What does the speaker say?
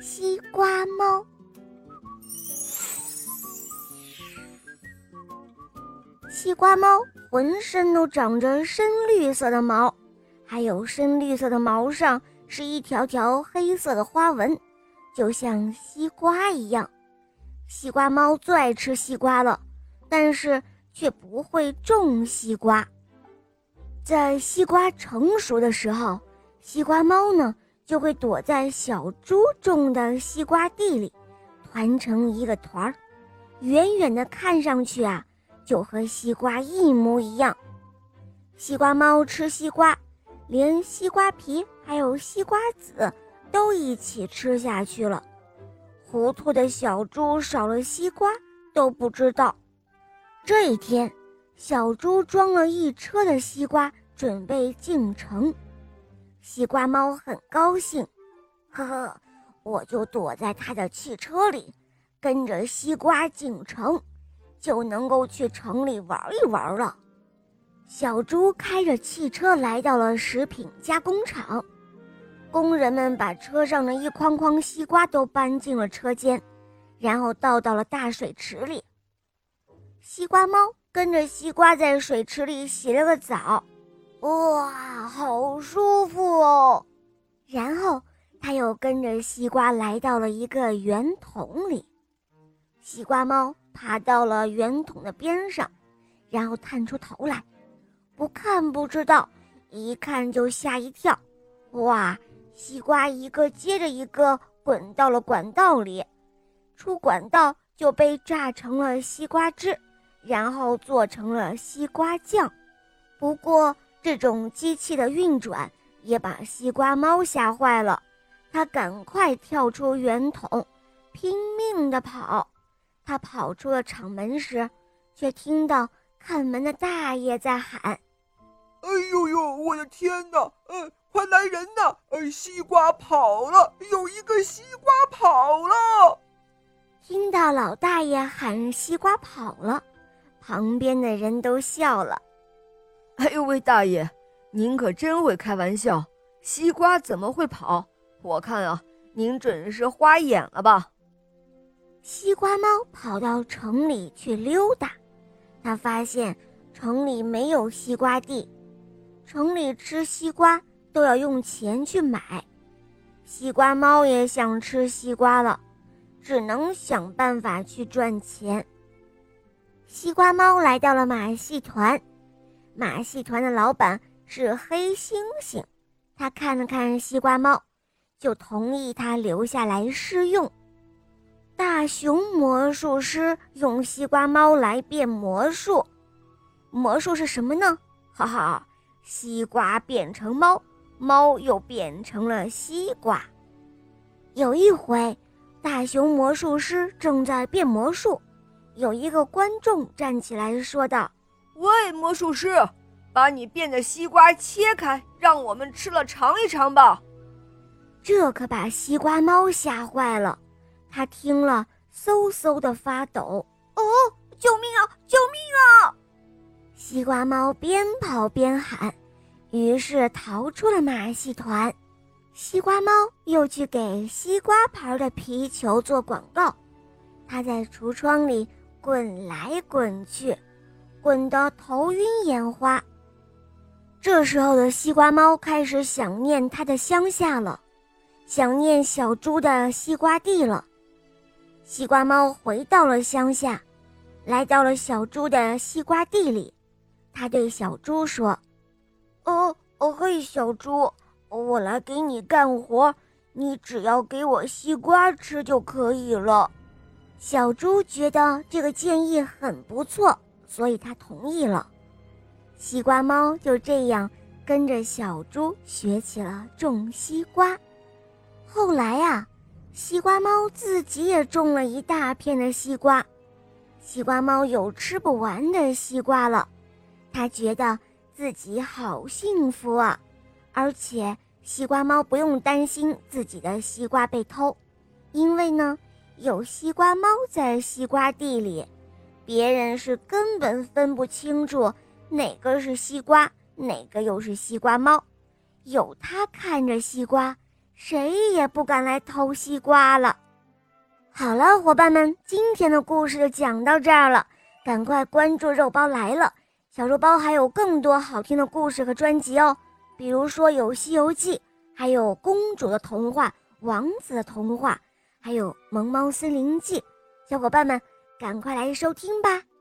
西瓜猫。西瓜猫浑身都长着深绿色的毛，还有深绿色的毛上是一条条黑色的花纹，就像西瓜一样。西瓜猫最爱吃西瓜了，但是却不会种西瓜。在西瓜成熟的时候，西瓜猫呢就会躲在小猪种的西瓜地里，团成一个团儿，远远的看上去啊。就和西瓜一模一样。西瓜猫吃西瓜，连西瓜皮还有西瓜籽都一起吃下去了。糊涂的小猪少了西瓜都不知道。这一天，小猪装了一车的西瓜，准备进城。西瓜猫很高兴，呵呵，我就躲在他的汽车里，跟着西瓜进城。就能够去城里玩一玩了。小猪开着汽车来到了食品加工厂，工人们把车上的一筐筐西瓜都搬进了车间，然后倒到了大水池里。西瓜猫跟着西瓜在水池里洗了个澡，哇，好舒服哦！然后他又跟着西瓜来到了一个圆筒里，西瓜猫。爬到了圆筒的边上，然后探出头来，不看不知道，一看就吓一跳。哇！西瓜一个接着一个滚到了管道里，出管道就被榨成了西瓜汁，然后做成了西瓜酱。不过这种机器的运转也把西瓜猫吓坏了，它赶快跳出圆筒，拼命地跑。它跑出了厂门时，却听到看门的大爷在喊：“哎呦呦，我的天哪！呃，快来人呐！呃，西瓜跑了，有一个西瓜跑了。”听到老大爷喊西瓜跑了，旁边的人都笑了。“哎呦喂，大爷，您可真会开玩笑！西瓜怎么会跑？我看啊，您准是花眼了吧？”西瓜猫跑到城里去溜达，它发现城里没有西瓜地，城里吃西瓜都要用钱去买。西瓜猫也想吃西瓜了，只能想办法去赚钱。西瓜猫来到了马戏团，马戏团的老板是黑猩猩，他看了看西瓜猫，就同意他留下来试用。大熊魔术师用西瓜猫来变魔术，魔术是什么呢？哈哈，西瓜变成猫，猫又变成了西瓜。有一回，大熊魔术师正在变魔术，有一个观众站起来说道：“喂，魔术师，把你变的西瓜切开，让我们吃了尝一尝吧。”这可把西瓜猫吓坏了。它听了，嗖嗖的发抖。哦，救命啊！救命啊！西瓜猫边跑边喊，于是逃出了马戏团。西瓜猫又去给西瓜牌的皮球做广告。它在橱窗里滚来滚去，滚得头晕眼花。这时候的西瓜猫开始想念它的乡下了，想念小猪的西瓜地了。西瓜猫回到了乡下，来到了小猪的西瓜地里。他对小猪说：“哦哦嘿，小猪，我来给你干活，你只要给我西瓜吃就可以了。”小猪觉得这个建议很不错，所以他同意了。西瓜猫就这样跟着小猪学起了种西瓜。后来呀。西瓜猫自己也种了一大片的西瓜，西瓜猫有吃不完的西瓜了，它觉得自己好幸福啊！而且西瓜猫不用担心自己的西瓜被偷，因为呢，有西瓜猫在西瓜地里，别人是根本分不清楚哪个是西瓜，哪个又是西瓜猫，有它看着西瓜。谁也不敢来偷西瓜了。好了，伙伴们，今天的故事就讲到这儿了，赶快关注“肉包来了”，小肉包还有更多好听的故事和专辑哦，比如说有《西游记》，还有公主的童话、王子的童话，还有《萌猫森林记》，小伙伴们赶快来收听吧。